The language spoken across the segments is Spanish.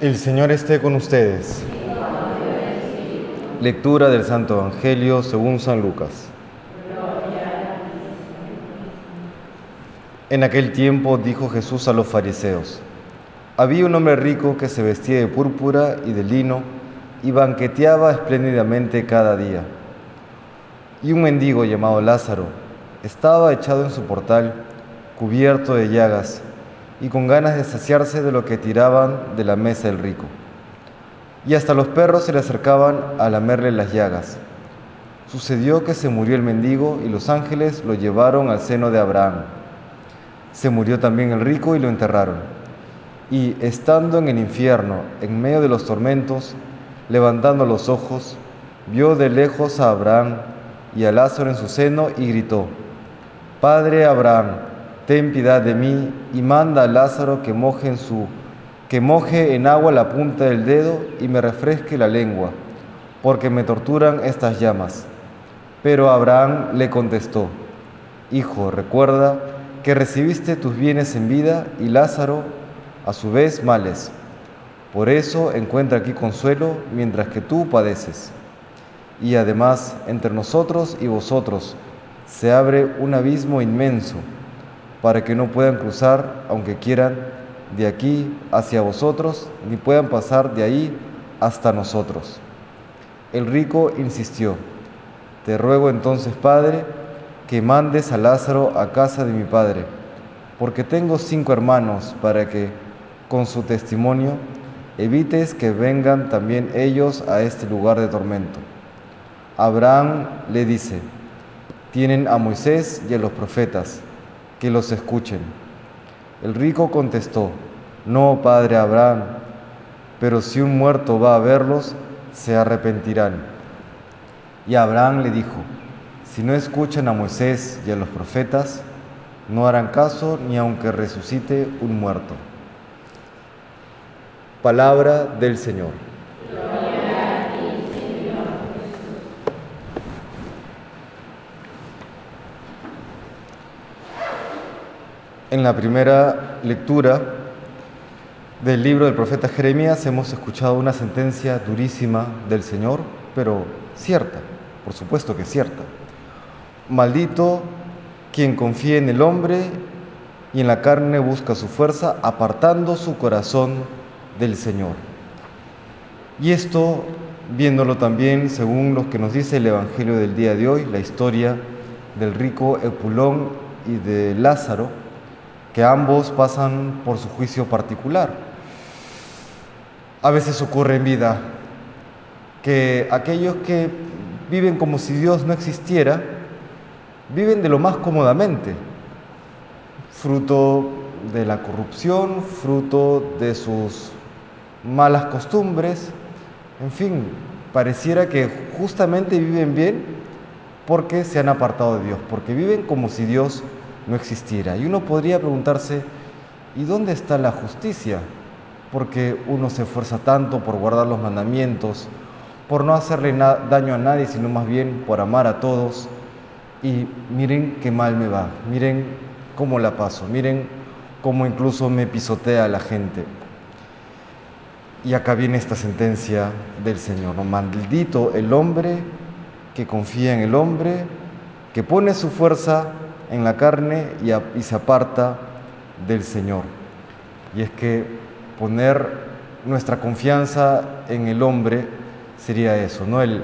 El Señor esté con ustedes. Lectura del Santo Evangelio según San Lucas. En aquel tiempo dijo Jesús a los fariseos, había un hombre rico que se vestía de púrpura y de lino y banqueteaba espléndidamente cada día. Y un mendigo llamado Lázaro estaba echado en su portal, cubierto de llagas, y con ganas de saciarse de lo que tiraban de la mesa del rico. Y hasta los perros se le acercaban a lamerle las llagas. Sucedió que se murió el mendigo y los ángeles lo llevaron al seno de Abraham. Se murió también el rico y lo enterraron. Y estando en el infierno, en medio de los tormentos, levantando los ojos, vio de lejos a Abraham y a Lázaro en su seno y gritó, Padre Abraham, ten piedad de mí y manda a Lázaro que moje en su que moje en agua la punta del dedo y me refresque la lengua, porque me torturan estas llamas. Pero Abraham le contestó, Hijo, recuerda que recibiste tus bienes en vida y Lázaro a su vez males. Por eso encuentra aquí consuelo mientras que tú padeces. Y además entre nosotros y vosotros se abre un abismo inmenso para que no puedan cruzar, aunque quieran, de aquí hacia vosotros, ni puedan pasar de ahí hasta nosotros. El rico insistió, te ruego entonces, Padre, que mandes a Lázaro a casa de mi Padre, porque tengo cinco hermanos, para que, con su testimonio, evites que vengan también ellos a este lugar de tormento. Abraham le dice, tienen a Moisés y a los profetas que los escuchen. El rico contestó, no, padre Abraham, pero si un muerto va a verlos, se arrepentirán. Y Abraham le dijo, si no escuchan a Moisés y a los profetas, no harán caso ni aunque resucite un muerto. Palabra del Señor. En la primera lectura del libro del profeta Jeremías hemos escuchado una sentencia durísima del Señor, pero cierta, por supuesto que cierta. Maldito quien confía en el hombre y en la carne busca su fuerza, apartando su corazón del Señor. Y esto, viéndolo también según lo que nos dice el Evangelio del día de hoy, la historia del rico Epulón y de Lázaro, que ambos pasan por su juicio particular. A veces ocurre en vida que aquellos que viven como si Dios no existiera, viven de lo más cómodamente, fruto de la corrupción, fruto de sus malas costumbres, en fin, pareciera que justamente viven bien porque se han apartado de Dios, porque viven como si Dios no existiera. Y uno podría preguntarse, ¿y dónde está la justicia? Porque uno se esfuerza tanto por guardar los mandamientos, por no hacerle daño a nadie, sino más bien por amar a todos. Y miren qué mal me va, miren cómo la paso, miren cómo incluso me pisotea la gente. Y acá viene esta sentencia del Señor, maldito el hombre que confía en el hombre, que pone su fuerza en la carne y, se aparta del Señor. Y es que poner nuestra confianza en el hombre sería eso, ¿no? El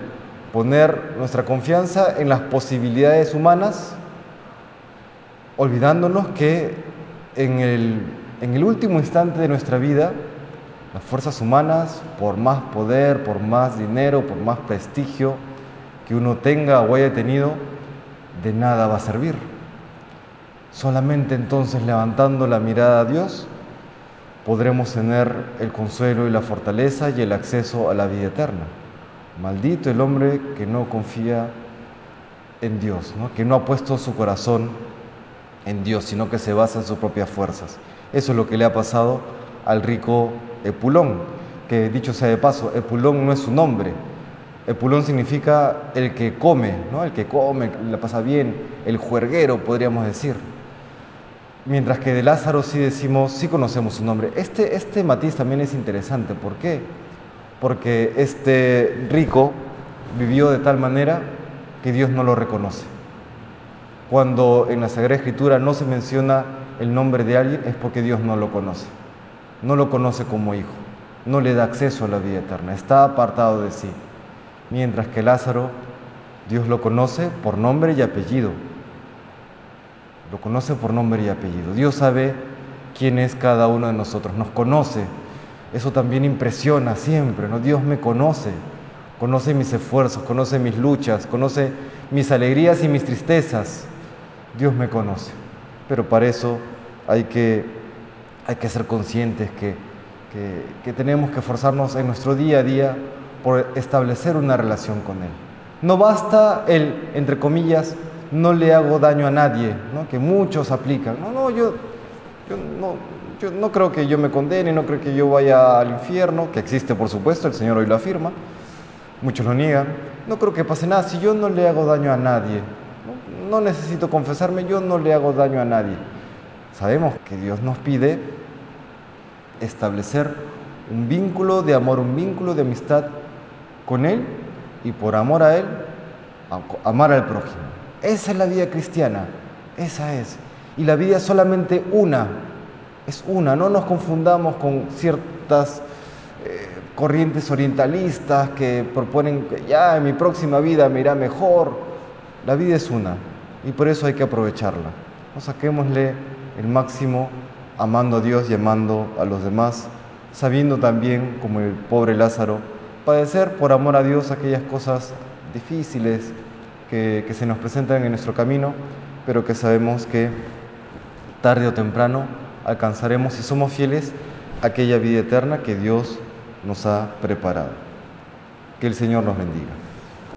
poner nuestra confianza en las posibilidades humanas, olvidándonos que en el, en el último instante de nuestra vida, las fuerzas humanas, por más poder, por más dinero, por más prestigio que uno tenga o haya tenido, de nada va a servir. Solamente entonces levantando la mirada a Dios podremos tener el consuelo y la fortaleza y el acceso a la vida eterna. Maldito el hombre que no confía en Dios, que no ha puesto su corazón en Dios, sino que se basa en sus propias fuerzas. Eso es lo que le ha pasado al rico Epulón, que dicho sea de paso, Epulón no es su nombre. Epulón significa el que come, ¿no? el que come, le pasa bien, el juerguero, podríamos decir. Mientras que de Lázaro sí decimos, sí conocemos su nombre. Este, este matiz también es interesante. ¿Por qué? Porque este rico vivió de tal manera que Dios no lo reconoce. Cuando en la Sagrada Escritura no se menciona el nombre de alguien es porque Dios no lo conoce. No lo conoce como hijo. No le da acceso a la vida eterna. Está apartado de sí. Mientras que Lázaro, Dios lo conoce por nombre y apellido lo conoce por nombre y apellido. Dios sabe quién es cada uno de nosotros, nos conoce. Eso también impresiona siempre, ¿no? Dios me conoce, conoce mis esfuerzos, conoce mis luchas, conoce mis alegrías y mis tristezas. Dios me conoce. Pero para eso hay que, hay que ser conscientes que, que, tenemos que esforzarnos en nuestro día a día por establecer una relación con Él. No basta el, entre comillas, no le hago daño a nadie, ¿no? que muchos aplican. No, no, yo, yo, no, yo no creo que yo me condene, no creo que yo vaya al infierno, que existe por supuesto, el Señor hoy lo afirma, muchos lo niegan. No creo que pase nada si yo no le hago daño a nadie. No, no necesito confesarme, yo no le hago daño a nadie. Sabemos que Dios nos pide establecer un vínculo de amor, un vínculo de amistad con Él y por amor a Él, amar al prójimo. Esa es la vida cristiana, esa es. Y la vida es solamente una, es una, no nos confundamos con ciertas eh, corrientes orientalistas que proponen que ya en mi próxima vida me irá mejor. La vida es una y por eso hay que aprovecharla. No saquémosle el máximo amando a Dios y amando a los demás, sabiendo también, como el pobre Lázaro, padecer por amor a Dios aquellas cosas difíciles, que, se nos presentan en nuestro camino, pero que sabemos que tarde o temprano alcanzaremos, si somos fieles, aquella vida eterna que Dios nos ha preparado. Que el Señor nos bendiga.